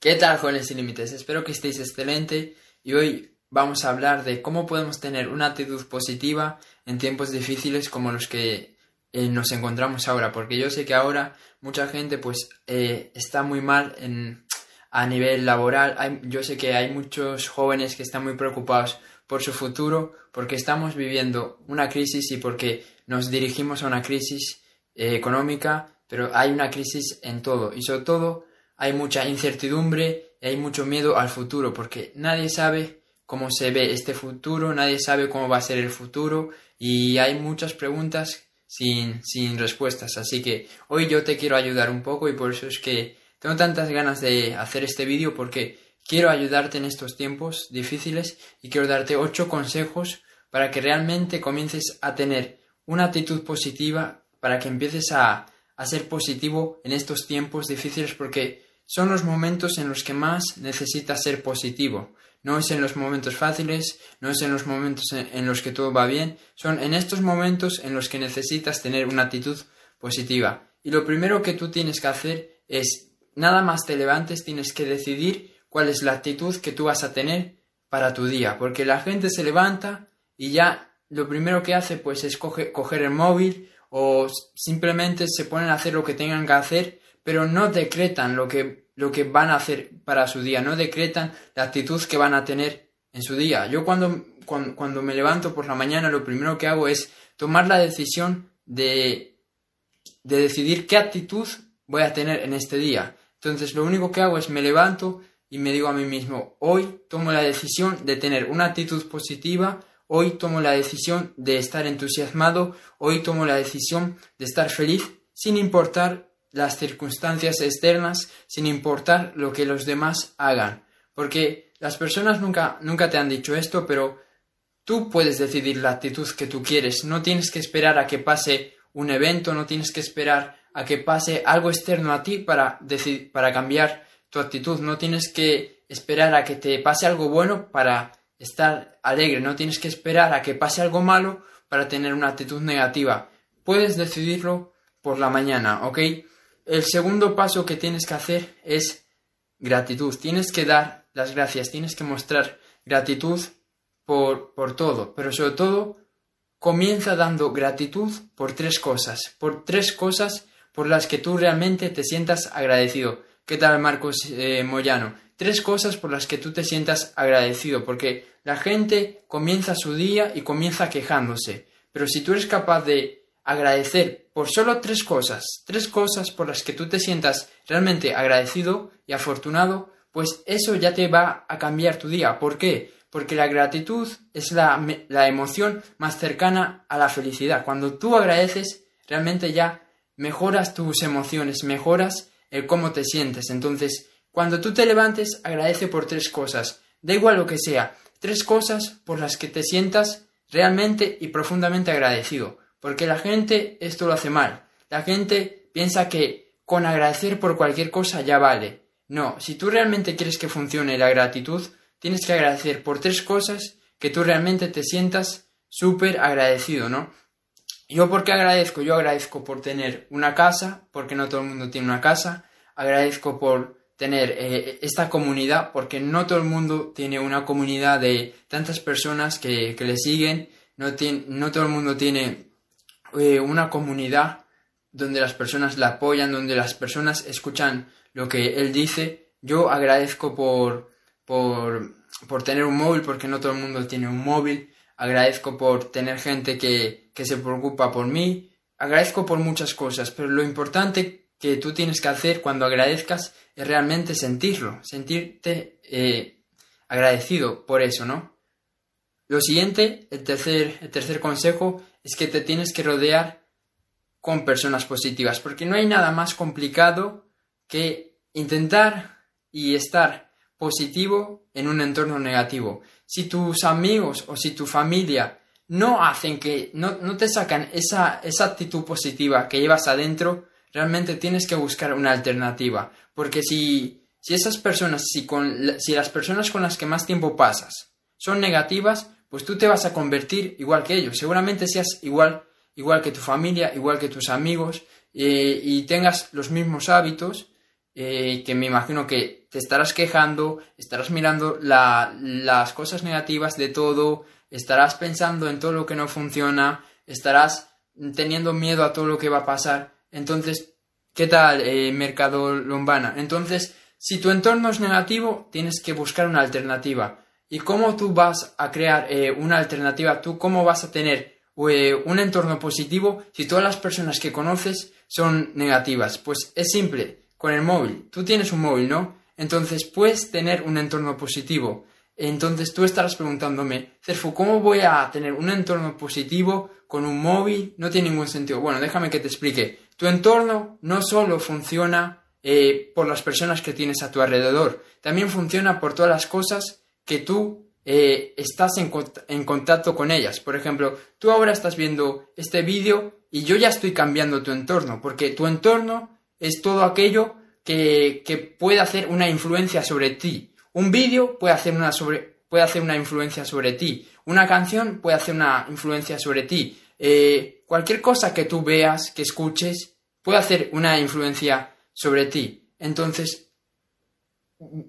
¿Qué tal, jóvenes sin límites? Espero que estéis excelente y hoy vamos a hablar de cómo podemos tener una actitud positiva en tiempos difíciles como los que eh, nos encontramos ahora, porque yo sé que ahora mucha gente pues eh, está muy mal en, a nivel laboral. yo sé que hay muchos jóvenes que están muy preocupados por su futuro, porque estamos viviendo una crisis y porque nos dirigimos a una crisis eh, económica, pero hay una crisis en todo y sobre todo hay mucha incertidumbre y hay mucho miedo al futuro porque nadie sabe cómo se ve este futuro, nadie sabe cómo va a ser el futuro y hay muchas preguntas sin, sin respuestas. Así que hoy yo te quiero ayudar un poco y por eso es que tengo tantas ganas de hacer este vídeo porque quiero ayudarte en estos tiempos difíciles y quiero darte ocho consejos para que realmente comiences a tener una actitud positiva, para que empieces a, a ser positivo en estos tiempos difíciles porque son los momentos en los que más necesitas ser positivo. No es en los momentos fáciles, no es en los momentos en, los que todo va bien, son en estos momentos en los que necesitas tener una actitud positiva. Y lo primero que tú tienes que hacer es, nada más te levantes, tienes que decidir cuál es la actitud que tú vas a tener para tu día, porque la gente se levanta y ya lo primero que hace pues es coger el móvil o simplemente se ponen a hacer lo que tengan que hacer pero no decretan lo que, lo que van a hacer para su día, no decretan la actitud que van a tener en su día. Yo cuando, cuando, me levanto por la mañana lo primero que hago es tomar la decisión de, de decidir qué actitud voy a tener en este día. Entonces lo único que hago es me levanto y me digo a mí mismo, hoy tomo la decisión de tener una actitud positiva, hoy tomo la decisión de estar entusiasmado, hoy tomo la decisión de estar feliz, sin importar las circunstancias externas sin importar lo que los demás hagan. Porque las personas nunca, nunca te han dicho esto, pero tú puedes decidir la actitud que tú quieres. No tienes que esperar a que pase un evento, no tienes que esperar a que pase algo externo a ti para, para cambiar tu actitud. No tienes que esperar a que te pase algo bueno para estar alegre. No tienes que esperar a que pase algo malo para tener una actitud negativa. Puedes decidirlo por la mañana, ¿ok? El segundo paso que tienes que hacer es gratitud. Tienes que dar las gracias, tienes que mostrar gratitud por, por todo, pero sobre todo comienza dando gratitud por tres cosas, por tres cosas por las que tú realmente te sientas agradecido. ¿Qué tal, Marcos eh, Moyano? Tres cosas por las que tú te sientas agradecido, porque la gente comienza su día y comienza quejándose, pero si tú eres capaz de agradecer por solo tres cosas, tres cosas por las que tú te sientas realmente agradecido y afortunado, pues eso ya te va a cambiar tu día. ¿Por qué? Porque la gratitud es la, la emoción más cercana a la felicidad. Cuando tú agradeces, realmente ya mejoras tus emociones, mejoras el cómo te sientes. Entonces, cuando tú te levantes, agradece por tres cosas. Da igual lo que sea, tres cosas por las que te sientas realmente y profundamente agradecido. Porque la gente esto lo hace mal. La gente piensa que con agradecer por cualquier cosa ya vale. No, si tú realmente quieres que funcione la gratitud, tienes que agradecer por tres cosas que tú realmente te sientas súper agradecido, ¿no? Yo por qué agradezco? Yo agradezco por tener una casa, porque no todo el mundo tiene una casa. Agradezco por tener eh, esta comunidad, porque no todo el mundo tiene una comunidad de tantas personas que, le siguen. No, tiene, no todo el mundo tiene eh, una comunidad donde las personas la apoyan, donde las personas escuchan lo que él dice. Yo agradezco por, por, por tener un móvil, porque no todo el mundo tiene un móvil. Agradezco por tener gente que, que se preocupa por mí. Agradezco por muchas cosas, pero lo importante que tú tienes que hacer cuando agradezcas es realmente sentirlo, sentirte eh, agradecido por eso, ¿no? Lo siguiente, el tercer, el tercer consejo, es que te tienes que rodear con personas positivas, porque no hay nada más complicado que intentar y estar positivo en un entorno negativo. Si tus amigos o si tu familia no hacen que, no, te sacan esa, esa actitud positiva que llevas adentro, realmente tienes que buscar una alternativa. Porque si, si esas personas, si, con, si las personas con las que más tiempo pasas son negativas, pues tú te vas a convertir igual que ellos. Seguramente seas igual, igual que tu familia, igual que tus amigos, eh, y tengas los mismos hábitos, eh, que me imagino que te estarás quejando, estarás mirando las cosas negativas de todo, estarás pensando en todo lo que no funciona, estarás teniendo miedo a todo lo que va a pasar. Entonces, ¿qué tal, eh, mercado lombana? Entonces, si tu entorno es negativo, tienes que buscar una alternativa. ¿Y cómo tú vas a crear eh, una alternativa? ¿Tú cómo vas a tener eh, un entorno positivo si todas las personas que conoces son negativas? Pues es simple, con el móvil. Tú tienes un móvil, ¿no? Entonces puedes tener un entorno positivo. Entonces tú estarás preguntándome, Cerfu, ¿cómo voy a tener un entorno positivo con un móvil? No tiene ningún sentido. Bueno, déjame que te explique. Tu entorno no solo funciona eh, por las personas que tienes a tu alrededor, también funciona por todas las cosas que tú eh, estás en, contacto con ellas. Por ejemplo, tú ahora estás viendo este vídeo y yo ya estoy cambiando tu entorno, porque tu entorno es todo aquello que, que puede hacer una influencia sobre ti. Un vídeo puede hacer una puede hacer una influencia sobre ti. Una canción puede hacer una influencia sobre ti. Eh, cualquier cosa que tú veas, que escuches, puede hacer una influencia sobre ti. Entonces,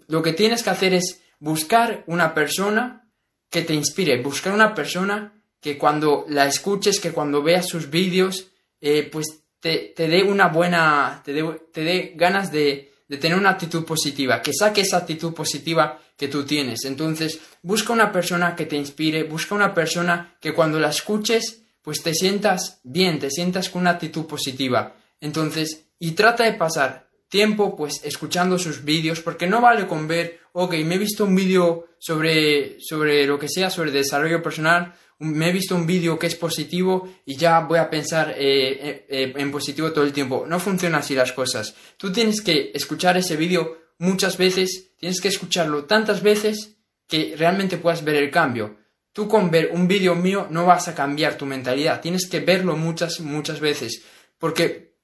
lo que tienes que hacer es buscar una persona que te inspire, buscar una persona que cuando la escuches, que cuando veas sus vídeos, eh, pues te, dé una buena, te te dé ganas de, de tener una actitud positiva, que saque esa actitud positiva que tú tienes. Entonces, busca una persona que te inspire, busca una persona que cuando la escuches, pues te sientas bien, te sientas con una actitud positiva. Entonces, y trata de pasar tiempo pues escuchando sus vídeos, porque no vale con ver, ok, me he visto un vídeo sobre, sobre lo que sea, sobre desarrollo personal, me he visto un vídeo que es positivo y ya voy a pensar eh, eh, eh, en positivo todo el tiempo. No funciona así las cosas. Tú tienes que escuchar ese vídeo muchas veces, tienes que escucharlo tantas veces que realmente puedas ver el cambio. Tú con ver un vídeo mío no vas a cambiar tu mentalidad, tienes que verlo muchas, muchas veces. Porque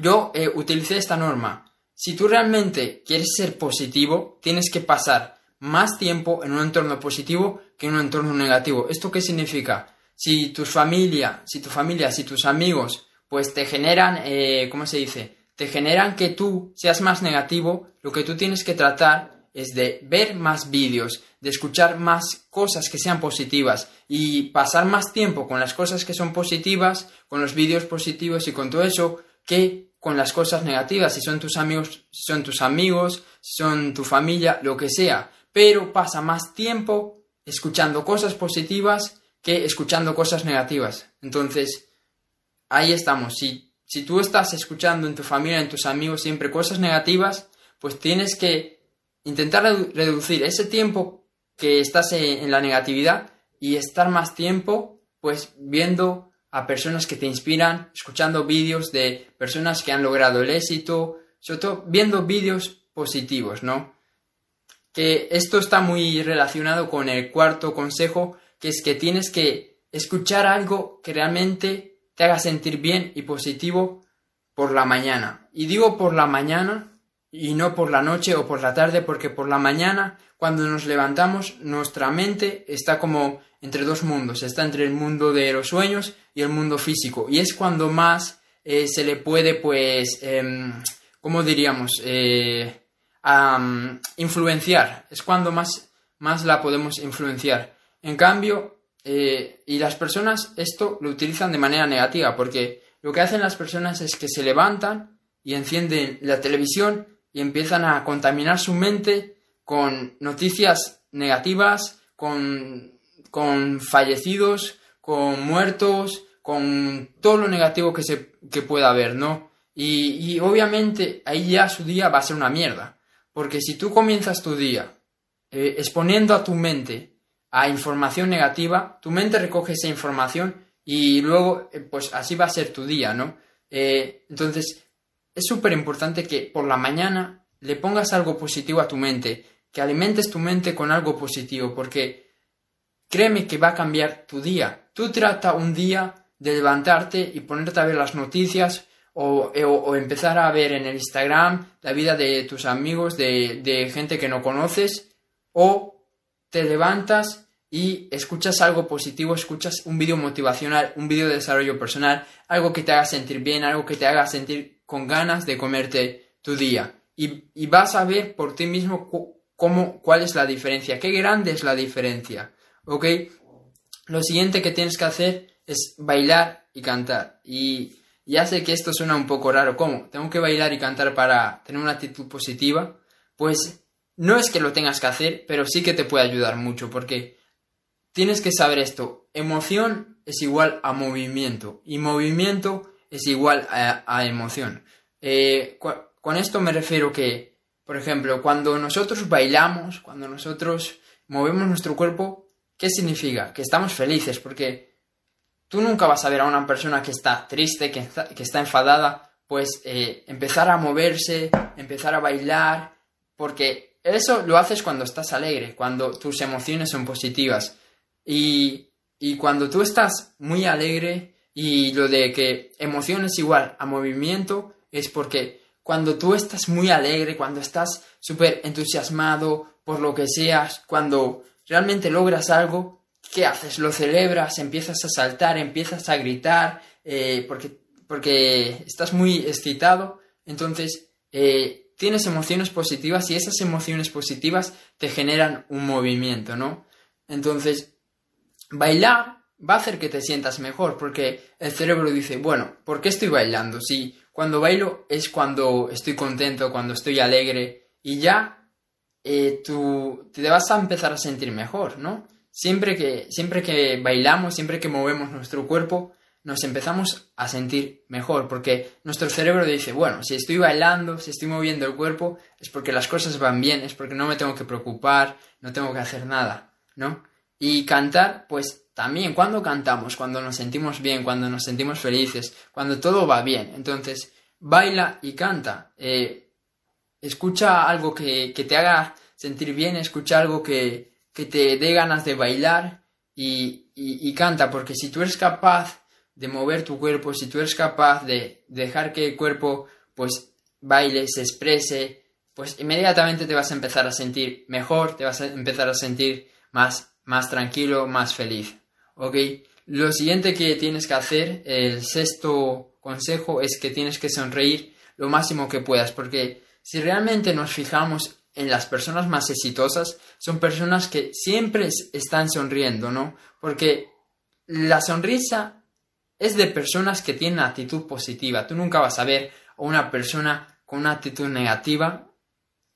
yo utilicé esta norma. Si tú realmente quieres ser positivo, tienes que pasar más tiempo en un entorno positivo que en un entorno negativo. ¿Esto qué significa? Si tu familia, si tu familia, si tus amigos, pues te generan, eh, ¿cómo se dice? Te generan que tú seas más negativo, lo que tú tienes que tratar es de ver más vídeos, de escuchar más cosas que sean positivas y pasar más tiempo con las cosas que son positivas, con los vídeos positivos y con todo eso, que con las cosas negativas, si son tus amigos, si son tus amigos, si son tu familia, lo que sea pero pasa más tiempo escuchando cosas positivas que escuchando cosas negativas. Entonces, ahí estamos. Si, si tú estás escuchando en tu familia, en tus amigos, siempre cosas negativas, pues tienes que intentar reducir ese tiempo que estás en, la negatividad y estar más tiempo, pues, viendo a personas que te inspiran, escuchando vídeos de personas que han logrado el éxito, sobre todo viendo vídeos positivos, ¿no? que esto está muy relacionado con el cuarto consejo, que es que tienes que escuchar algo que realmente te haga sentir bien y positivo por la mañana. Y digo por la mañana y no por la noche o por la tarde, porque por la mañana, cuando nos levantamos, nuestra mente está como entre dos mundos, está entre el mundo de los sueños y el mundo físico. Y es cuando más eh, se le puede, pues, eh, ¿cómo diríamos? Eh, influenciar, es cuando más, más la podemos influenciar. En cambio, eh, y las personas esto lo utilizan de manera negativa, porque lo que hacen las personas es que se levantan y encienden la televisión y empiezan a contaminar su mente con noticias negativas, con, con fallecidos, con muertos, con todo lo negativo que, se, que pueda haber, ¿no? Y, y obviamente ahí ya su día va a ser una mierda. Porque si tú comienzas tu día eh, exponiendo a tu mente a información negativa, tu mente recoge esa información y luego, eh, pues así va a ser tu día, ¿no? Eh, entonces, es súper importante que por la mañana le pongas algo positivo a tu mente, que alimentes tu mente con algo positivo, porque créeme que va a cambiar tu día. Tú trata un día de levantarte y ponerte a ver las noticias eh, o, empezar a ver en el Instagram la vida de tus amigos, de, gente que no conoces, o te levantas y escuchas algo positivo, escuchas un vídeo motivacional, un vídeo de desarrollo personal, algo que te haga sentir bien, algo que te haga sentir con ganas de comerte tu día. y, vas a ver por ti mismo cómo, cuál es la diferencia, qué grande es la diferencia, ¿ok? Lo siguiente que tienes que hacer es bailar y cantar. Y ya sé que esto suena un poco raro, ¿cómo? ¿Tengo que bailar y cantar para tener una actitud positiva? Pues no es que lo tengas que hacer, pero sí que te puede ayudar mucho, porque tienes que saber esto. Emoción es igual a movimiento y movimiento es igual a, emoción. Eh, con esto me refiero que, por ejemplo, cuando nosotros bailamos, cuando nosotros movemos nuestro cuerpo, ¿qué significa? Que estamos felices, porque tú nunca vas a ver a una persona que está triste, que está, enfadada, pues eh, empezar a moverse, empezar a bailar, porque eso lo haces cuando estás alegre, cuando tus emociones son positivas. Y, y cuando tú estás muy alegre y lo de que emoción es igual a movimiento es porque cuando tú estás muy alegre, cuando estás súper entusiasmado por lo que seas, cuando realmente logras algo, ¿qué haces? Lo celebras, empiezas a saltar, empiezas a gritar, eh, porque, porque estás muy excitado, entonces eh, tienes emociones positivas y esas emociones positivas te generan un movimiento, ¿no? Entonces, bailar va a hacer que te sientas mejor, porque el cerebro dice, bueno, ¿por qué estoy bailando? Si cuando bailo es cuando estoy contento, cuando estoy alegre y ya eh, tú te vas a empezar a sentir mejor, ¿no? Siempre que, siempre que bailamos, siempre que movemos nuestro cuerpo, nos empezamos a sentir mejor, porque nuestro cerebro dice, bueno, si estoy bailando, si estoy moviendo el cuerpo, es porque las cosas van bien, es porque no me tengo que preocupar, no tengo que hacer nada, ¿no? Y cantar, pues también cuando cantamos, cuando nos sentimos bien, cuando nos sentimos felices, cuando todo va bien. Entonces, baila y canta. Eh, escucha algo que, te haga sentir bien, escucha algo que, te dé ganas de bailar y, y, canta, porque si tú eres capaz de mover tu cuerpo, si tú eres capaz de dejar que el cuerpo pues baile, se exprese, pues inmediatamente te vas a empezar a sentir mejor, te vas a empezar a sentir más, más tranquilo, más feliz. ¿Ok? Lo siguiente que tienes que hacer, el sexto consejo, es que tienes que sonreír lo máximo que puedas, porque si realmente nos fijamos en las personas más exitosas, son personas que siempre están sonriendo, ¿no? Porque la sonrisa es de personas que tienen actitud positiva. Tú nunca vas a ver a una persona con una actitud negativa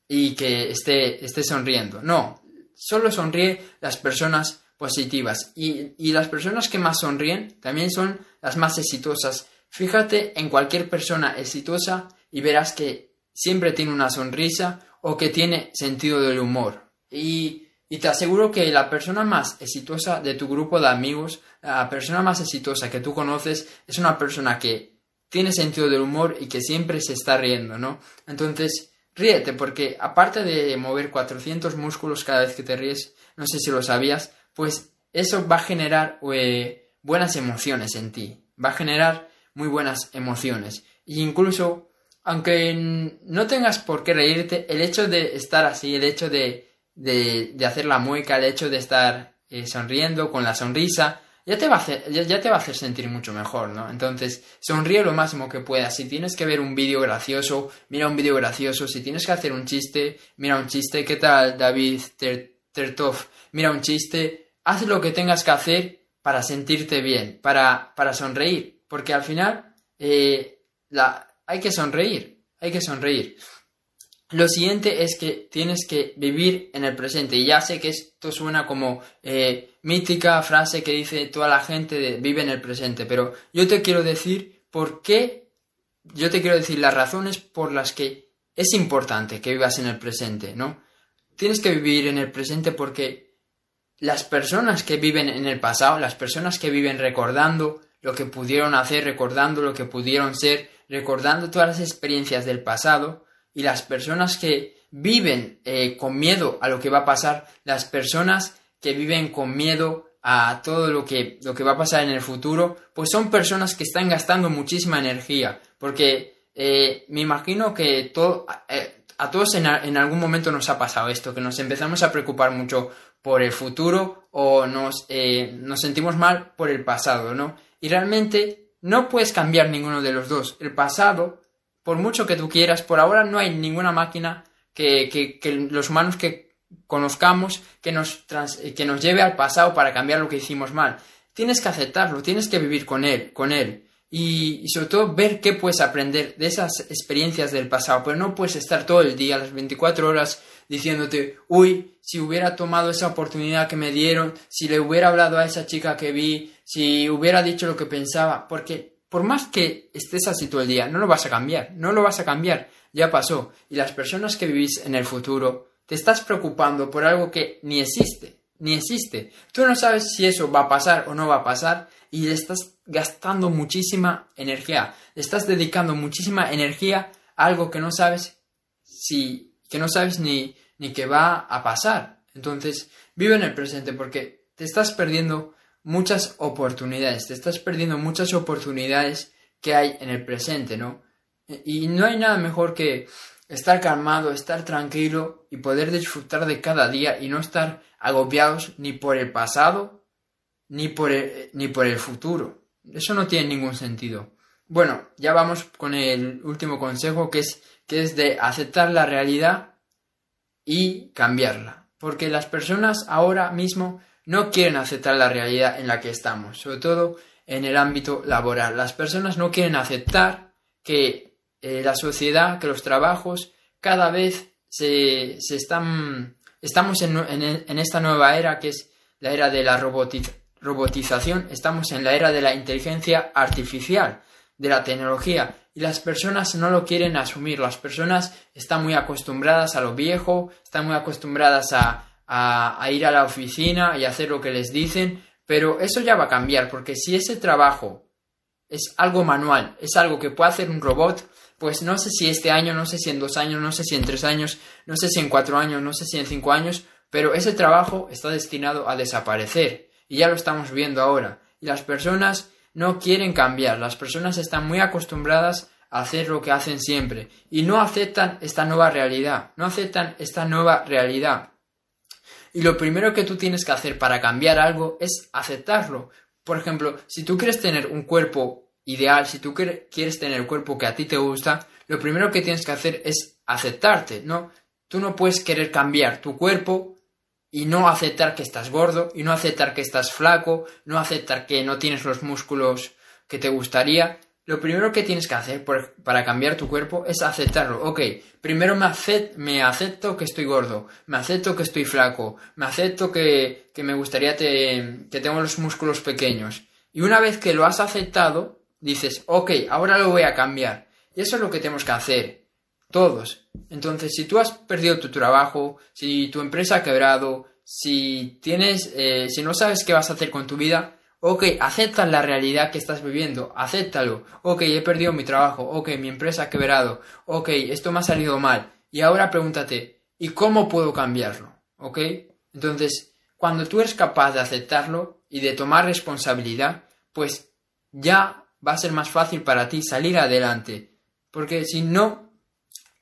y que esté, esté sonriendo. No, solo sonríe las personas positivas. Y, las personas que más sonríen también son las más exitosas. Fíjate en cualquier persona exitosa y verás que siempre tiene una sonrisa o que tiene sentido del humor. Y, y, te aseguro que la persona más exitosa de tu grupo de amigos, la persona más exitosa que tú conoces, es una persona que tiene sentido del humor y que siempre se está riendo, ¿no? Entonces, ríete, porque aparte de mover 400 músculos cada vez que te ríes, no sé si lo sabías, pues eso va a generar eh, buenas emociones en ti, va a generar muy buenas emociones. E incluso, aunque no tengas por qué reírte, el hecho de estar así, el hecho de, de, hacer la mueca, el hecho de estar eh, sonriendo con la sonrisa, ya te, va a hacer, ya, te va a hacer sentir mucho mejor, ¿no? Entonces, sonríe lo máximo que puedas. Si tienes que ver un vídeo gracioso, mira un vídeo gracioso. Si tienes que hacer un chiste, mira un chiste. ¿Qué tal, David Tertov? Mira un chiste haz lo que tengas que hacer para sentirte bien, para, para sonreír, porque al final eh, la, hay que sonreír, hay que sonreír. Lo siguiente es que tienes que vivir en el presente. Y ya sé que esto suena como eh, mítica frase que dice toda la gente vive en el presente, pero yo te quiero decir por qué, yo te quiero decir las razones por las que es importante que vivas en el presente, ¿no? Tienes que vivir en el presente porque las personas que viven en el pasado, las personas que viven recordando lo que pudieron hacer, recordando lo que pudieron ser, recordando todas las experiencias del pasado, y las personas que viven eh, con miedo a lo que va a pasar, las personas que viven con miedo a todo lo que, lo que va a pasar en el futuro, pues son personas que están gastando muchísima energía, porque eh, me imagino que todo, eh, a todos en, en, algún momento nos ha pasado esto, que nos empezamos a preocupar mucho por el futuro o nos, eh, nos sentimos mal por el pasado, ¿no? Y realmente no puedes cambiar ninguno de los dos. El pasado por mucho que tú quieras, por ahora no hay ninguna máquina que, que, los humanos que conozcamos que nos, que nos lleve al pasado para cambiar lo que hicimos mal. Tienes que aceptarlo, tienes que vivir con él, con él. Y, sobre todo ver qué puedes aprender de esas experiencias del pasado, pero no puedes estar todo el día, las 24 horas, diciéndote, uy, si hubiera tomado esa oportunidad que me dieron, si le hubiera hablado a esa chica que vi, si hubiera dicho lo que pensaba, porque por más que estés así todo el día, no lo vas a cambiar, no lo vas a cambiar, ya pasó. Y las personas que vivís en el futuro, te estás preocupando por algo que ni existe, ni existe. Tú no sabes si eso va a pasar o no va a pasar y estás gastando muchísima energía, estás dedicando muchísima energía a algo que no sabes si, que no sabes ni, ni que va a pasar. Entonces, vive en el presente porque te estás perdiendo muchas oportunidades, te estás perdiendo muchas oportunidades que hay en el presente, ¿no? Y no hay nada mejor que estar calmado, estar tranquilo y poder disfrutar de cada día y no estar agobiados ni por el pasado ni por el, ni por el futuro. Eso no tiene ningún sentido. Bueno, ya vamos con el último consejo que es, que es de aceptar la realidad y cambiarla. Porque las personas ahora mismo no quieren aceptar la realidad en la que estamos, sobre todo en el ámbito laboral. Las personas no quieren aceptar que eh, la sociedad, que los trabajos cada vez se, se están... Estamos en, en, esta nueva era que es la era de la robotización, estamos en la era de la inteligencia artificial, de la tecnología, y las personas no lo quieren asumir. Las personas están muy acostumbradas a lo viejo, están muy acostumbradas a, a, ir a la oficina y hacer lo que les dicen, pero eso ya va a cambiar, porque si ese trabajo es algo manual, es algo que puede hacer un robot, pues no sé si este año, no sé si en dos años, no sé si en tres años, no sé si en cuatro años, no sé si en cinco años, pero ese trabajo está destinado a desaparecer y ya lo estamos viendo ahora. Y las personas no quieren cambiar, las personas están muy acostumbradas a hacer lo que hacen siempre y no aceptan esta nueva realidad, no aceptan esta nueva realidad. Y lo primero que tú tienes que hacer para cambiar algo es aceptarlo. Por ejemplo, si tú quieres tener un cuerpo ideal, si tú quieres tener el cuerpo que a ti te gusta, lo primero que tienes que hacer es aceptarte, ¿no? Tú no puedes querer cambiar tu cuerpo y no aceptar que estás gordo, y no aceptar que estás flaco, no aceptar que no tienes los músculos que te gustaría. Lo primero que tienes que hacer para cambiar tu cuerpo es aceptarlo. Ok, primero me, acepto que estoy gordo, me acepto que estoy flaco, me acepto que, me gustaría que tengo los músculos pequeños. Y una vez que lo has aceptado, dices, ok, ahora lo voy a cambiar. Y eso es lo que tenemos que hacer. Todos. Entonces, si tú has perdido tu trabajo, si tu empresa ha quebrado, si tienes, eh, si no sabes qué vas a hacer con tu vida, Ok, acepta la realidad que estás viviendo, acéptalo. Ok, he perdido mi trabajo, ok, mi empresa ha quebrado, ok, esto me ha salido mal. Y ahora pregúntate, ¿y cómo puedo cambiarlo? Ok, entonces, cuando tú eres capaz de aceptarlo y de tomar responsabilidad, pues ya va a ser más fácil para ti salir adelante. Porque si no,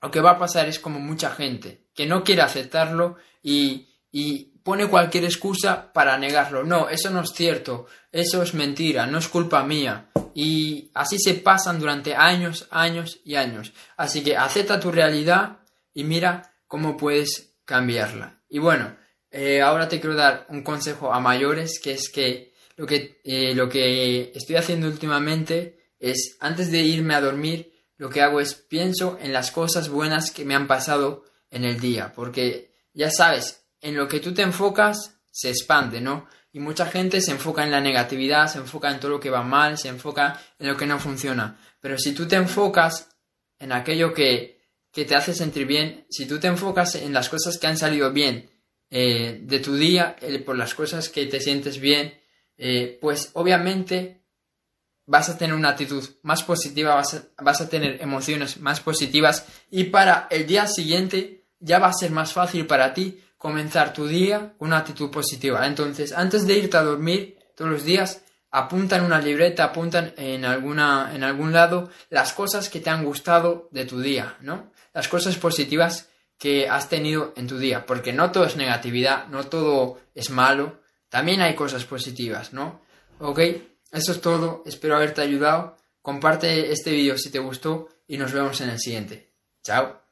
lo que va a pasar es como mucha gente, que no quiere aceptarlo y, y pone cualquier excusa para negarlo. No, eso no es cierto, eso es mentira, no es culpa mía. Y así se pasan durante años, años y años. Así que acepta tu realidad y mira cómo puedes cambiarla. Y bueno, eh, ahora te quiero dar un consejo a mayores, que es que lo que, eh, lo que estoy haciendo últimamente es, antes de irme a dormir, lo que hago es pienso en las cosas buenas que me han pasado en el día, porque ya sabes, en lo que tú te enfocas se expande, ¿no? Y mucha gente se enfoca en la negatividad, se enfoca en todo lo que va mal, se enfoca en lo que no funciona. Pero si tú te enfocas en aquello que, que te hace sentir bien, si tú te enfocas en las cosas que han salido bien eh, de tu día, por las cosas que te sientes bien, eh, pues obviamente vas a tener una actitud más positiva, vas a, vas a tener emociones más positivas y para el día siguiente ya va a ser más fácil para ti comenzar tu día con una actitud positiva. Entonces, antes de irte a dormir todos los días, apunta en una libreta, apuntan en alguna en algún lado las cosas que te han gustado de tu día, ¿no? Las cosas positivas que has tenido en tu día, porque no todo es negatividad, no todo es malo, también hay cosas positivas, ¿no? Ok, eso es todo, espero haberte ayudado, comparte este vídeo si te gustó y nos vemos en el siguiente. Chao.